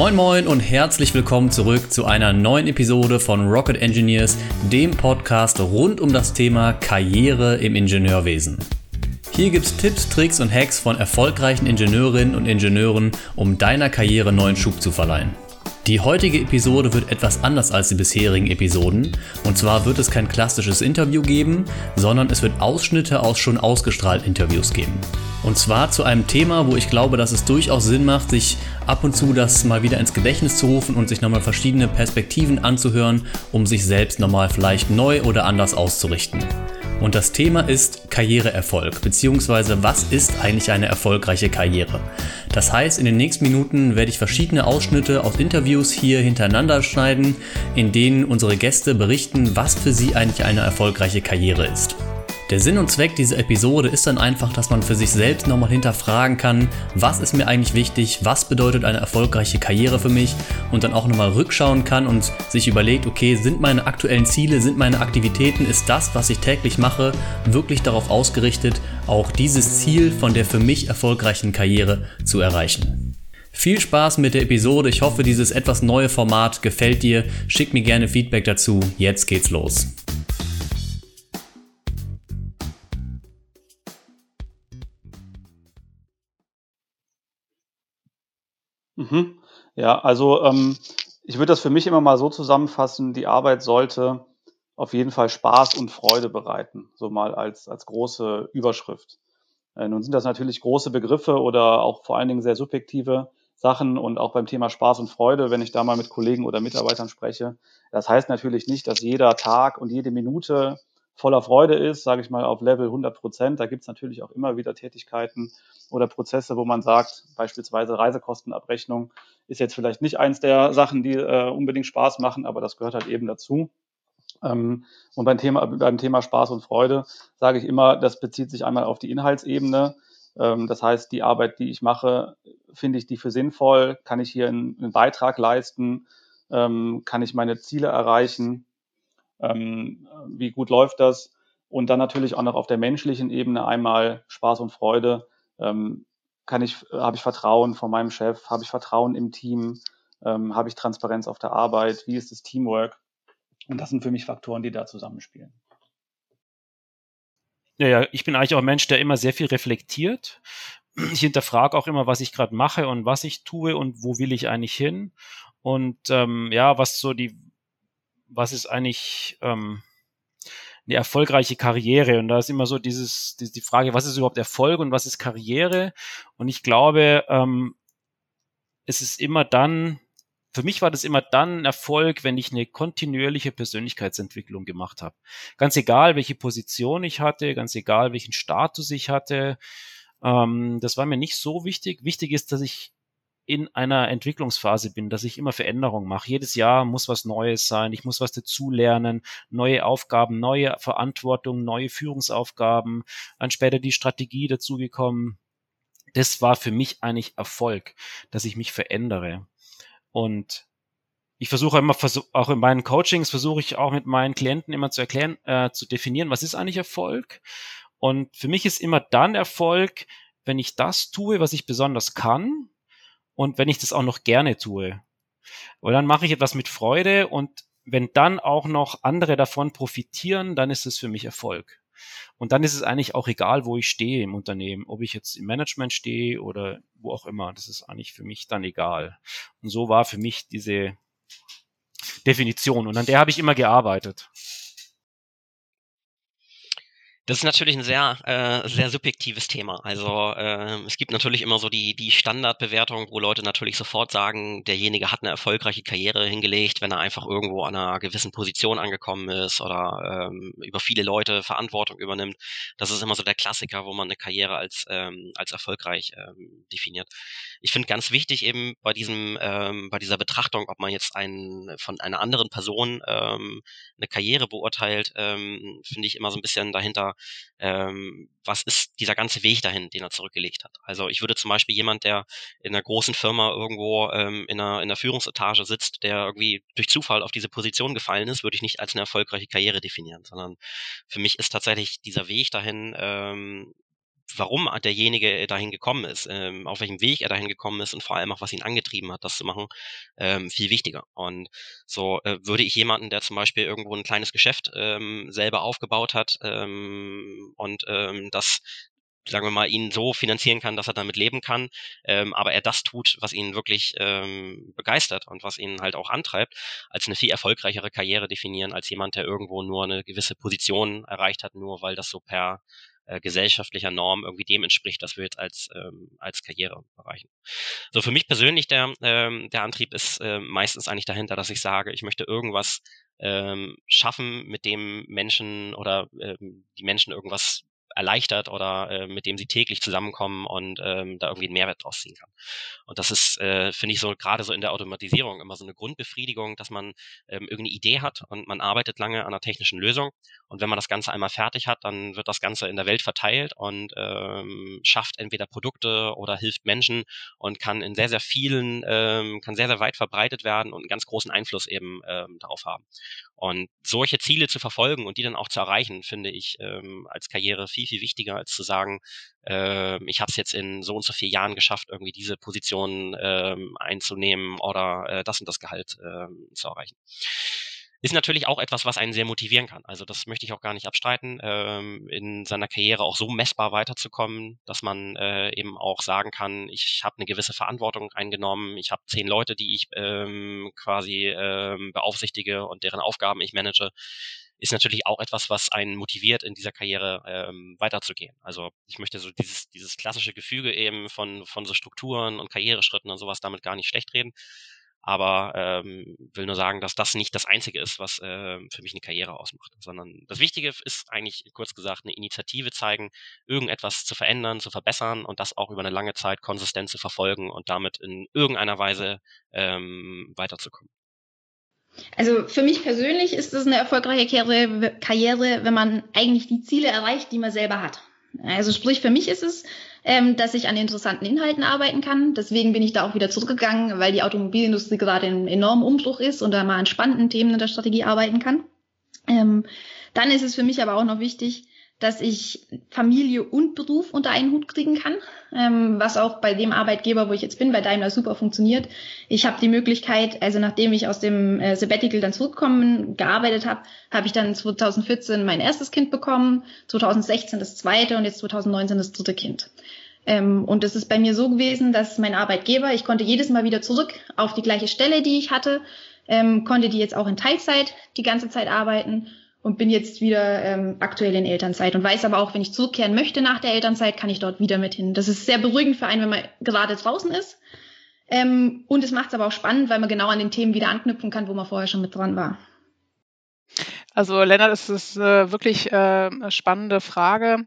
Moin Moin und herzlich willkommen zurück zu einer neuen Episode von Rocket Engineers, dem Podcast rund um das Thema Karriere im Ingenieurwesen. Hier gibt's Tipps, Tricks und Hacks von erfolgreichen Ingenieurinnen und Ingenieuren, um deiner Karriere neuen Schub zu verleihen. Die heutige Episode wird etwas anders als die bisherigen Episoden. Und zwar wird es kein klassisches Interview geben, sondern es wird Ausschnitte aus schon ausgestrahlten Interviews geben. Und zwar zu einem Thema, wo ich glaube, dass es durchaus Sinn macht, sich ab und zu das mal wieder ins Gedächtnis zu rufen und sich nochmal verschiedene Perspektiven anzuhören, um sich selbst nochmal vielleicht neu oder anders auszurichten. Und das Thema ist Karriereerfolg, beziehungsweise was ist eigentlich eine erfolgreiche Karriere? Das heißt, in den nächsten Minuten werde ich verschiedene Ausschnitte aus Interviews hier hintereinander schneiden, in denen unsere Gäste berichten, was für sie eigentlich eine erfolgreiche Karriere ist. Der Sinn und Zweck dieser Episode ist dann einfach, dass man für sich selbst nochmal hinterfragen kann, was ist mir eigentlich wichtig, was bedeutet eine erfolgreiche Karriere für mich und dann auch nochmal rückschauen kann und sich überlegt, okay, sind meine aktuellen Ziele, sind meine Aktivitäten, ist das, was ich täglich mache, wirklich darauf ausgerichtet, auch dieses Ziel von der für mich erfolgreichen Karriere zu erreichen. Viel Spaß mit der Episode. Ich hoffe, dieses etwas neue Format gefällt dir. Schick mir gerne Feedback dazu. Jetzt geht's los. Mhm. Ja, also ähm, ich würde das für mich immer mal so zusammenfassen, die Arbeit sollte auf jeden Fall Spaß und Freude bereiten, so mal als, als große Überschrift. Äh, nun sind das natürlich große Begriffe oder auch vor allen Dingen sehr subjektive Sachen und auch beim Thema Spaß und Freude, wenn ich da mal mit Kollegen oder Mitarbeitern spreche. Das heißt natürlich nicht, dass jeder Tag und jede Minute voller Freude ist, sage ich mal auf Level 100 Prozent. Da gibt es natürlich auch immer wieder Tätigkeiten oder Prozesse, wo man sagt, beispielsweise Reisekostenabrechnung ist jetzt vielleicht nicht eins der Sachen, die äh, unbedingt Spaß machen, aber das gehört halt eben dazu. Ähm, und beim Thema, beim Thema Spaß und Freude sage ich immer, das bezieht sich einmal auf die Inhaltsebene. Ähm, das heißt, die Arbeit, die ich mache, finde ich die für sinnvoll? Kann ich hier einen, einen Beitrag leisten? Ähm, kann ich meine Ziele erreichen? Ähm, wie gut läuft das? Und dann natürlich auch noch auf der menschlichen Ebene einmal Spaß und Freude. Ähm, kann ich, habe ich Vertrauen von meinem Chef? Habe ich Vertrauen im Team? Ähm, habe ich Transparenz auf der Arbeit? Wie ist das Teamwork? Und das sind für mich Faktoren, die da zusammenspielen. Ja, ja, ich bin eigentlich auch ein Mensch, der immer sehr viel reflektiert. Ich hinterfrage auch immer, was ich gerade mache und was ich tue und wo will ich eigentlich hin. Und ähm, ja, was so die was ist eigentlich ähm, eine erfolgreiche Karriere? Und da ist immer so dieses, die, die Frage, was ist überhaupt Erfolg und was ist Karriere? Und ich glaube, ähm, es ist immer dann, für mich war das immer dann Erfolg, wenn ich eine kontinuierliche Persönlichkeitsentwicklung gemacht habe. Ganz egal, welche Position ich hatte, ganz egal, welchen Status ich hatte. Ähm, das war mir nicht so wichtig. Wichtig ist, dass ich in einer Entwicklungsphase bin, dass ich immer Veränderungen mache. Jedes Jahr muss was Neues sein, ich muss was dazulernen, neue Aufgaben, neue Verantwortung, neue Führungsaufgaben, dann später die Strategie dazugekommen. Das war für mich eigentlich Erfolg, dass ich mich verändere. Und ich versuche immer, auch in meinen Coachings versuche ich auch mit meinen Klienten immer zu erklären, äh, zu definieren, was ist eigentlich Erfolg? Und für mich ist immer dann Erfolg, wenn ich das tue, was ich besonders kann, und wenn ich das auch noch gerne tue. Weil dann mache ich etwas mit Freude und wenn dann auch noch andere davon profitieren, dann ist es für mich Erfolg. Und dann ist es eigentlich auch egal, wo ich stehe im Unternehmen, ob ich jetzt im Management stehe oder wo auch immer. Das ist eigentlich für mich dann egal. Und so war für mich diese Definition. Und an der habe ich immer gearbeitet. Das ist natürlich ein sehr, äh, sehr subjektives Thema. Also äh, es gibt natürlich immer so die, die Standardbewertung, wo Leute natürlich sofort sagen, derjenige hat eine erfolgreiche Karriere hingelegt, wenn er einfach irgendwo an einer gewissen Position angekommen ist oder ähm, über viele Leute Verantwortung übernimmt. Das ist immer so der Klassiker, wo man eine Karriere als, ähm, als erfolgreich ähm, definiert. Ich finde ganz wichtig eben bei diesem, ähm, bei dieser Betrachtung, ob man jetzt einen, von einer anderen Person ähm, eine Karriere beurteilt, ähm, finde ich immer so ein bisschen dahinter ähm, was ist dieser ganze Weg dahin, den er zurückgelegt hat. Also ich würde zum Beispiel jemand, der in einer großen Firma irgendwo ähm, in, einer, in einer Führungsetage sitzt, der irgendwie durch Zufall auf diese Position gefallen ist, würde ich nicht als eine erfolgreiche Karriere definieren, sondern für mich ist tatsächlich dieser Weg dahin ähm, warum derjenige dahin gekommen ist, ähm, auf welchem Weg er dahin gekommen ist und vor allem auch, was ihn angetrieben hat, das zu machen, ähm, viel wichtiger. Und so äh, würde ich jemanden, der zum Beispiel irgendwo ein kleines Geschäft ähm, selber aufgebaut hat ähm, und ähm, das sagen wir mal, ihn so finanzieren kann, dass er damit leben kann, ähm, aber er das tut, was ihn wirklich ähm, begeistert und was ihn halt auch antreibt, als eine viel erfolgreichere Karriere definieren, als jemand, der irgendwo nur eine gewisse Position erreicht hat, nur weil das so per äh, gesellschaftlicher Norm irgendwie dem entspricht, was wir jetzt als, ähm, als Karriere erreichen. So für mich persönlich der, ähm, der Antrieb ist äh, meistens eigentlich dahinter, dass ich sage, ich möchte irgendwas ähm, schaffen, mit dem Menschen oder ähm, die Menschen irgendwas erleichtert oder äh, mit dem sie täglich zusammenkommen und ähm, da irgendwie einen Mehrwert draus ziehen kann. Und das ist, äh, finde ich, so gerade so in der Automatisierung immer so eine Grundbefriedigung, dass man ähm, irgendeine Idee hat und man arbeitet lange an einer technischen Lösung. Und wenn man das Ganze einmal fertig hat, dann wird das Ganze in der Welt verteilt und ähm, schafft entweder Produkte oder hilft Menschen und kann in sehr, sehr vielen, ähm, kann sehr, sehr weit verbreitet werden und einen ganz großen Einfluss eben ähm, darauf haben. Und solche Ziele zu verfolgen und die dann auch zu erreichen, finde ich ähm, als Karriere viel, viel wichtiger, als zu sagen, äh, ich habe es jetzt in so und so vier Jahren geschafft, irgendwie diese Position ähm, einzunehmen oder äh, das und das Gehalt ähm, zu erreichen ist natürlich auch etwas, was einen sehr motivieren kann. Also das möchte ich auch gar nicht abstreiten, ähm, in seiner Karriere auch so messbar weiterzukommen, dass man äh, eben auch sagen kann, ich habe eine gewisse Verantwortung eingenommen, ich habe zehn Leute, die ich ähm, quasi ähm, beaufsichtige und deren Aufgaben ich manage, ist natürlich auch etwas, was einen motiviert, in dieser Karriere ähm, weiterzugehen. Also ich möchte so dieses, dieses klassische Gefüge eben von, von so Strukturen und Karriereschritten und sowas damit gar nicht schlecht reden aber ähm, will nur sagen, dass das nicht das Einzige ist, was äh, für mich eine Karriere ausmacht, sondern das Wichtige ist eigentlich kurz gesagt eine Initiative zeigen, irgendetwas zu verändern, zu verbessern und das auch über eine lange Zeit konsistent zu verfolgen und damit in irgendeiner Weise ähm, weiterzukommen. Also für mich persönlich ist es eine erfolgreiche Karriere, wenn man eigentlich die Ziele erreicht, die man selber hat. Also sprich, für mich ist es ähm, dass ich an interessanten Inhalten arbeiten kann. Deswegen bin ich da auch wieder zurückgegangen, weil die Automobilindustrie gerade in enormem Umbruch ist und da mal an spannenden Themen in der Strategie arbeiten kann. Ähm, dann ist es für mich aber auch noch wichtig, dass ich Familie und Beruf unter einen Hut kriegen kann, ähm, was auch bei dem Arbeitgeber, wo ich jetzt bin, bei Daimler super funktioniert. Ich habe die Möglichkeit, also nachdem ich aus dem äh, Sabbatical dann zurückkommen, gearbeitet habe, habe ich dann 2014 mein erstes Kind bekommen, 2016 das zweite und jetzt 2019 das dritte Kind. Ähm, und es ist bei mir so gewesen, dass mein Arbeitgeber, ich konnte jedes Mal wieder zurück auf die gleiche Stelle, die ich hatte, ähm, konnte die jetzt auch in Teilzeit die ganze Zeit arbeiten und bin jetzt wieder ähm, aktuell in Elternzeit und weiß aber auch, wenn ich zurückkehren möchte nach der Elternzeit, kann ich dort wieder mit hin. Das ist sehr beruhigend für einen, wenn man gerade draußen ist. Ähm, und es macht es aber auch spannend, weil man genau an den Themen wieder anknüpfen kann, wo man vorher schon mit dran war. Also Lennart, es ist äh, wirklich äh, eine spannende Frage.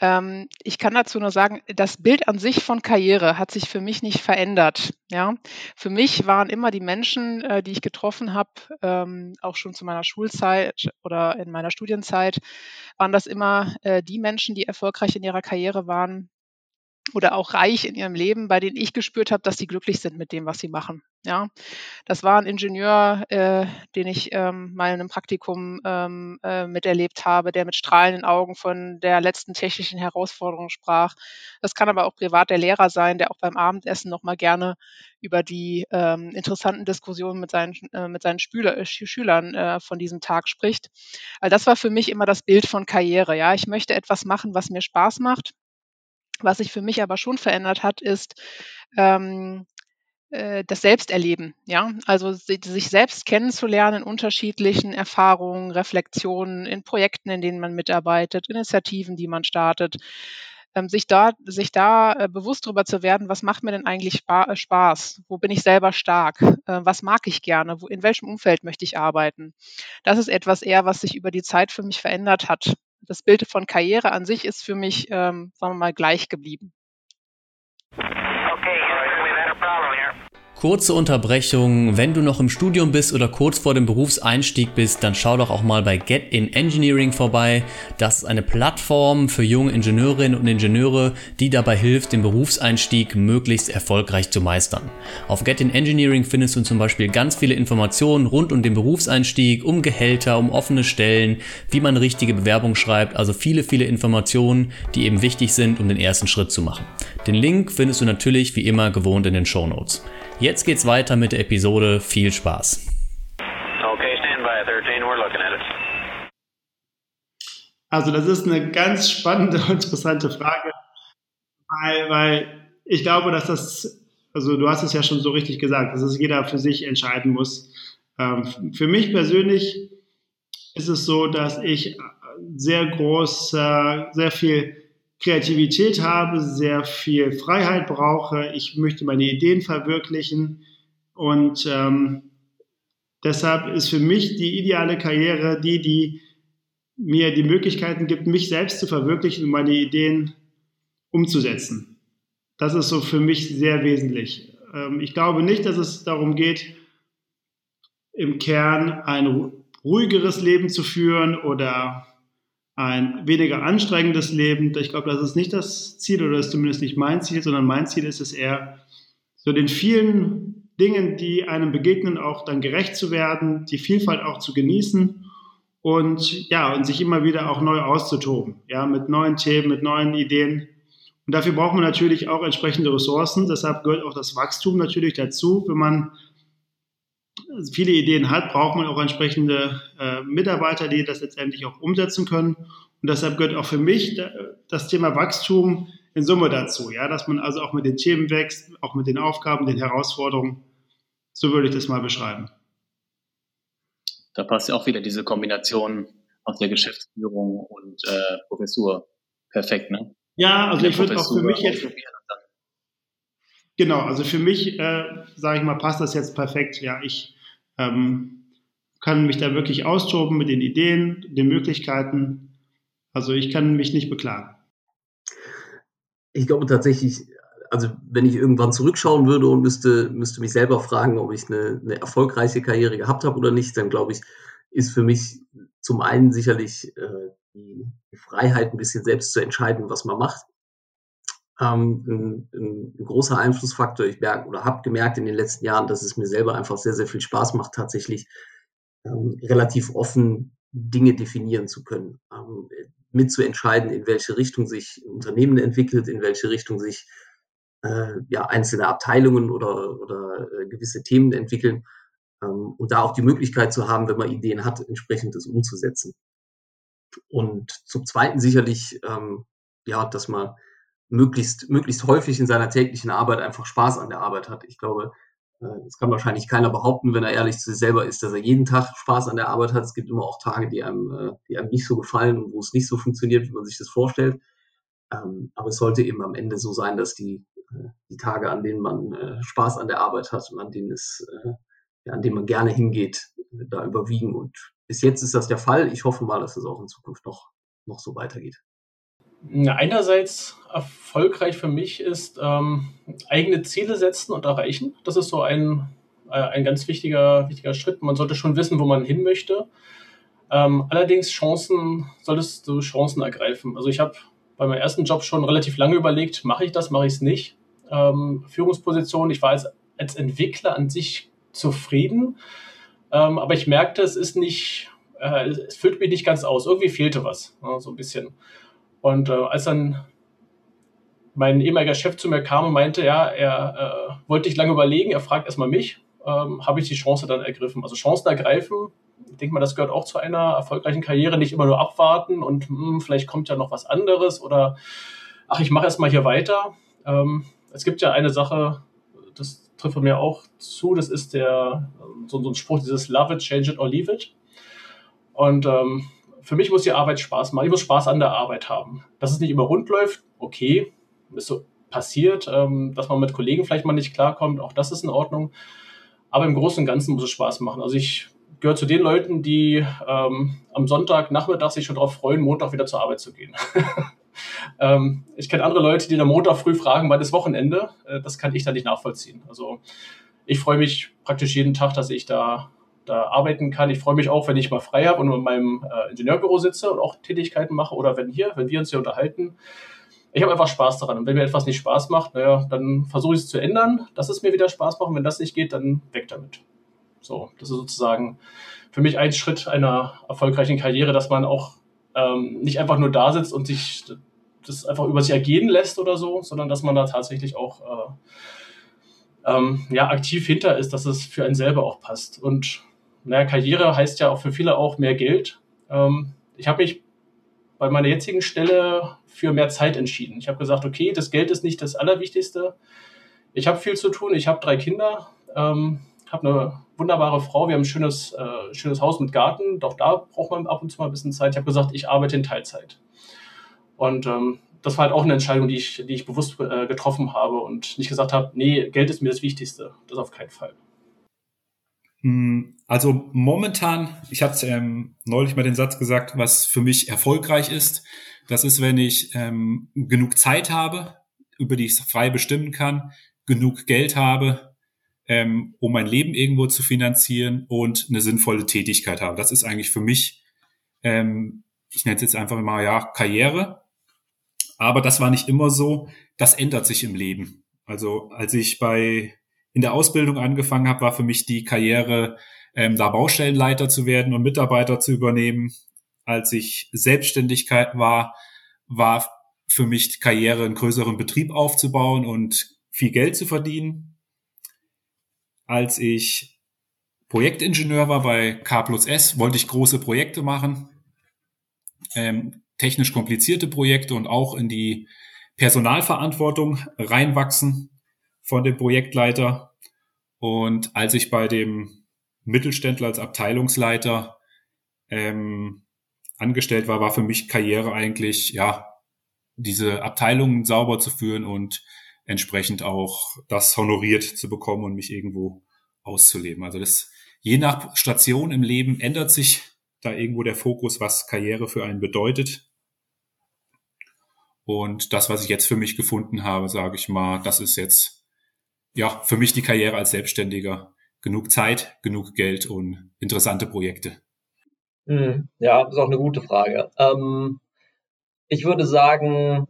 Ähm, ich kann dazu nur sagen, das Bild an sich von Karriere hat sich für mich nicht verändert. Ja, für mich waren immer die Menschen, äh, die ich getroffen habe, ähm, auch schon zu meiner Schulzeit oder in meiner Studienzeit, waren das immer äh, die Menschen, die erfolgreich in ihrer Karriere waren, oder auch reich in ihrem Leben, bei denen ich gespürt habe, dass sie glücklich sind mit dem, was sie machen. Ja, das war ein Ingenieur, äh, den ich ähm, mal in einem Praktikum ähm, äh, miterlebt habe, der mit strahlenden Augen von der letzten technischen Herausforderung sprach. Das kann aber auch privat der Lehrer sein, der auch beim Abendessen noch mal gerne über die ähm, interessanten Diskussionen mit seinen äh, mit seinen Spüler, äh, Schülern äh, von diesem Tag spricht. Also das war für mich immer das Bild von Karriere. Ja, ich möchte etwas machen, was mir Spaß macht was sich für mich aber schon verändert hat, ist ähm, äh, das Selbsterleben, ja, also sich selbst kennenzulernen in unterschiedlichen Erfahrungen, Reflexionen, in Projekten, in denen man mitarbeitet, Initiativen, die man startet, ähm, sich da, sich da äh, bewusst darüber zu werden, was macht mir denn eigentlich äh, Spaß? Wo bin ich selber stark? Äh, was mag ich gerne? Wo, in welchem Umfeld möchte ich arbeiten? Das ist etwas eher, was sich über die Zeit für mich verändert hat das Bild von Karriere an sich ist für mich, ähm, sagen wir mal, gleich geblieben. Kurze Unterbrechung. Wenn du noch im Studium bist oder kurz vor dem Berufseinstieg bist, dann schau doch auch mal bei Get in Engineering vorbei. Das ist eine Plattform für junge Ingenieurinnen und Ingenieure, die dabei hilft, den Berufseinstieg möglichst erfolgreich zu meistern. Auf Get in Engineering findest du zum Beispiel ganz viele Informationen rund um den Berufseinstieg, um Gehälter, um offene Stellen, wie man richtige Bewerbung schreibt, also viele, viele Informationen, die eben wichtig sind, um den ersten Schritt zu machen. Den Link findest du natürlich wie immer gewohnt in den Show Notes. Jetzt geht's weiter mit der Episode. Viel Spaß. Okay, stand by 13, we're looking at it. Also das ist eine ganz spannende und interessante Frage, weil, weil ich glaube, dass das, also du hast es ja schon so richtig gesagt, dass es jeder für sich entscheiden muss. Ähm, für mich persönlich ist es so, dass ich sehr groß, sehr viel Kreativität habe, sehr viel Freiheit brauche. Ich möchte meine Ideen verwirklichen und ähm, deshalb ist für mich die ideale Karriere die, die mir die Möglichkeiten gibt, mich selbst zu verwirklichen und meine Ideen umzusetzen. Das ist so für mich sehr wesentlich. Ähm, ich glaube nicht, dass es darum geht, im Kern ein ruhigeres Leben zu führen oder ein weniger anstrengendes Leben. Ich glaube, das ist nicht das Ziel oder das ist zumindest nicht mein Ziel, sondern mein Ziel ist es eher, so den vielen Dingen, die einem begegnen, auch dann gerecht zu werden, die Vielfalt auch zu genießen und ja, und sich immer wieder auch neu auszutoben, ja, mit neuen Themen, mit neuen Ideen. Und dafür braucht man natürlich auch entsprechende Ressourcen. Deshalb gehört auch das Wachstum natürlich dazu. Wenn man viele Ideen hat, braucht man auch entsprechende äh, Mitarbeiter, die das letztendlich auch umsetzen können. Und deshalb gehört auch für mich das Thema Wachstum in Summe dazu, ja, dass man also auch mit den Themen wächst, auch mit den Aufgaben, den Herausforderungen. So würde ich das mal beschreiben. Da passt ja auch wieder diese Kombination aus der Geschäftsführung und äh, Professur perfekt, ne? Ja, also ich würde auch für mich jetzt Genau, also für mich, äh, sage ich mal, passt das jetzt perfekt. Ja, ich ähm, kann mich da wirklich austoben mit den Ideen, den Möglichkeiten. Also ich kann mich nicht beklagen. Ich glaube tatsächlich, also wenn ich irgendwann zurückschauen würde und müsste, müsste mich selber fragen, ob ich eine, eine erfolgreiche Karriere gehabt habe oder nicht, dann glaube ich, ist für mich zum einen sicherlich äh, die, die Freiheit, ein bisschen selbst zu entscheiden, was man macht. Ähm, ein, ein, großer Einflussfaktor. Ich merke oder habe gemerkt in den letzten Jahren, dass es mir selber einfach sehr, sehr viel Spaß macht, tatsächlich ähm, relativ offen Dinge definieren zu können, ähm, mitzuentscheiden, in welche Richtung sich ein Unternehmen entwickelt, in welche Richtung sich äh, ja, einzelne Abteilungen oder, oder äh, gewisse Themen entwickeln ähm, und da auch die Möglichkeit zu haben, wenn man Ideen hat, entsprechend das umzusetzen. Und zum Zweiten sicherlich, ähm, ja, dass man möglichst, möglichst häufig in seiner täglichen Arbeit einfach Spaß an der Arbeit hat. Ich glaube, äh, das kann wahrscheinlich keiner behaupten, wenn er ehrlich zu sich selber ist, dass er jeden Tag Spaß an der Arbeit hat. Es gibt immer auch Tage, die einem, äh, die einem nicht so gefallen und wo es nicht so funktioniert, wie man sich das vorstellt. Ähm, aber es sollte eben am Ende so sein, dass die, äh, die Tage, an denen man Spaß an der Arbeit hat und an denen es, ja, an denen man gerne hingeht, da überwiegen. Und bis jetzt ist das der Fall. Ich hoffe mal, dass es auch in Zukunft noch, noch so weitergeht einerseits erfolgreich für mich ist ähm, eigene Ziele setzen und erreichen. Das ist so ein, äh, ein ganz wichtiger, wichtiger Schritt. Man sollte schon wissen, wo man hin möchte. Ähm, allerdings Chancen, solltest du Chancen ergreifen. Also ich habe bei meinem ersten Job schon relativ lange überlegt, mache ich das, mache ich es nicht. Ähm, Führungsposition, ich war als, als Entwickler an sich zufrieden, ähm, aber ich merkte, es ist nicht, äh, es füllt mich nicht ganz aus. Irgendwie fehlte was, ja, so ein bisschen. Und äh, als dann mein ehemaliger Chef zu mir kam und meinte, ja, er äh, wollte nicht lange überlegen, er fragt erstmal mich, ähm, habe ich die Chance dann ergriffen. Also Chancen ergreifen, ich denke mal, das gehört auch zu einer erfolgreichen Karriere, nicht immer nur abwarten und hm, vielleicht kommt ja noch was anderes oder ach, ich mache erstmal hier weiter. Ähm, es gibt ja eine Sache, das trifft mir auch zu, das ist der, so, so ein Spruch, dieses Love it, change it or leave it. Und ähm, für mich muss die Arbeit Spaß machen. Ich muss Spaß an der Arbeit haben. Dass es nicht immer rund läuft, okay, ist so passiert, ähm, dass man mit Kollegen vielleicht mal nicht klarkommt, auch das ist in Ordnung. Aber im Großen und Ganzen muss es Spaß machen. Also ich gehöre zu den Leuten, die ähm, am Sonntagnachmittag sich schon darauf freuen, Montag wieder zur Arbeit zu gehen. ähm, ich kenne andere Leute, die am Montag früh fragen, wann ist Wochenende? Äh, das kann ich da nicht nachvollziehen. Also ich freue mich praktisch jeden Tag, dass ich da, da arbeiten kann. Ich freue mich auch, wenn ich mal frei habe und in meinem äh, Ingenieurbüro sitze und auch Tätigkeiten mache oder wenn hier, wenn wir uns hier unterhalten. Ich habe einfach Spaß daran. Und wenn mir etwas nicht Spaß macht, naja, dann versuche ich es zu ändern, dass es mir wieder Spaß macht. Und wenn das nicht geht, dann weg damit. So, das ist sozusagen für mich ein Schritt einer erfolgreichen Karriere, dass man auch ähm, nicht einfach nur da sitzt und sich das einfach über sich ergehen lässt oder so, sondern dass man da tatsächlich auch äh, ähm, ja, aktiv hinter ist, dass es für einen selber auch passt. Und naja, Karriere heißt ja auch für viele auch mehr Geld. Ähm, ich habe mich bei meiner jetzigen Stelle für mehr Zeit entschieden. Ich habe gesagt, okay, das Geld ist nicht das Allerwichtigste. Ich habe viel zu tun, ich habe drei Kinder, ähm, habe eine wunderbare Frau, wir haben ein schönes, äh, schönes Haus mit Garten, doch da braucht man ab und zu mal ein bisschen Zeit. Ich habe gesagt, ich arbeite in Teilzeit. Und ähm, das war halt auch eine Entscheidung, die ich, die ich bewusst äh, getroffen habe und nicht gesagt habe, nee, Geld ist mir das Wichtigste. Das auf keinen Fall. Hm, also momentan, ich hatte ähm, neulich mal den Satz gesagt, was für mich erfolgreich ist. Das ist, wenn ich ähm, genug Zeit habe, über die ich frei bestimmen kann, genug Geld habe, ähm, um mein Leben irgendwo zu finanzieren und eine sinnvolle Tätigkeit habe. Das ist eigentlich für mich, ähm, ich nenne es jetzt einfach mal ja Karriere. Aber das war nicht immer so. Das ändert sich im Leben. Also als ich bei in der Ausbildung angefangen habe, war für mich die Karriere, ähm, da Baustellenleiter zu werden und Mitarbeiter zu übernehmen. Als ich Selbstständigkeit war, war für mich Karriere, einen größeren Betrieb aufzubauen und viel Geld zu verdienen. Als ich Projektingenieur war bei K plus S, wollte ich große Projekte machen. Ähm, technisch komplizierte Projekte und auch in die Personalverantwortung reinwachsen von dem Projektleiter. Und als ich bei dem Mittelständler als Abteilungsleiter ähm, angestellt war, war für mich Karriere eigentlich, ja, diese Abteilungen sauber zu führen und entsprechend auch das honoriert zu bekommen und mich irgendwo auszuleben. Also das, je nach Station im Leben ändert sich da irgendwo der Fokus, was Karriere für einen bedeutet. Und das, was ich jetzt für mich gefunden habe, sage ich mal, das ist jetzt ja für mich die Karriere als Selbstständiger. Genug Zeit, genug Geld und interessante Projekte. Hm, ja, ist auch eine gute Frage. Ähm, ich würde sagen,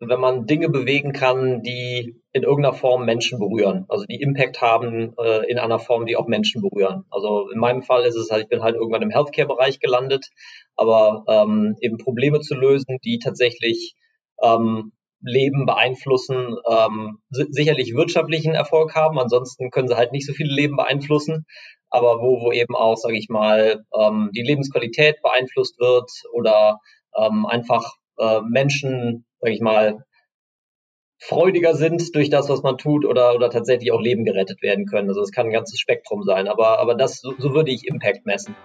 wenn man Dinge bewegen kann, die in irgendeiner Form Menschen berühren, also die Impact haben äh, in einer Form, die auch Menschen berühren. Also in meinem Fall ist es halt, ich bin halt irgendwann im Healthcare-Bereich gelandet, aber ähm, eben Probleme zu lösen, die tatsächlich ähm, Leben beeinflussen, ähm, sicherlich wirtschaftlichen Erfolg haben. Ansonsten können sie halt nicht so viele Leben beeinflussen. Aber wo, wo eben auch, sage ich mal, ähm, die Lebensqualität beeinflusst wird oder ähm, einfach äh, Menschen, sage ich mal, freudiger sind durch das, was man tut oder, oder tatsächlich auch Leben gerettet werden können. Also es kann ein ganzes Spektrum sein. Aber, aber das, so, so würde ich Impact messen.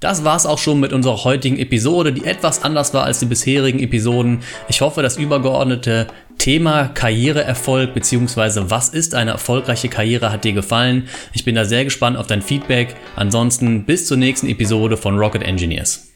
Das war's auch schon mit unserer heutigen Episode, die etwas anders war als die bisherigen Episoden. Ich hoffe, das übergeordnete Thema Karriereerfolg bzw. was ist eine erfolgreiche Karriere hat dir gefallen. Ich bin da sehr gespannt auf dein Feedback. Ansonsten bis zur nächsten Episode von Rocket Engineers.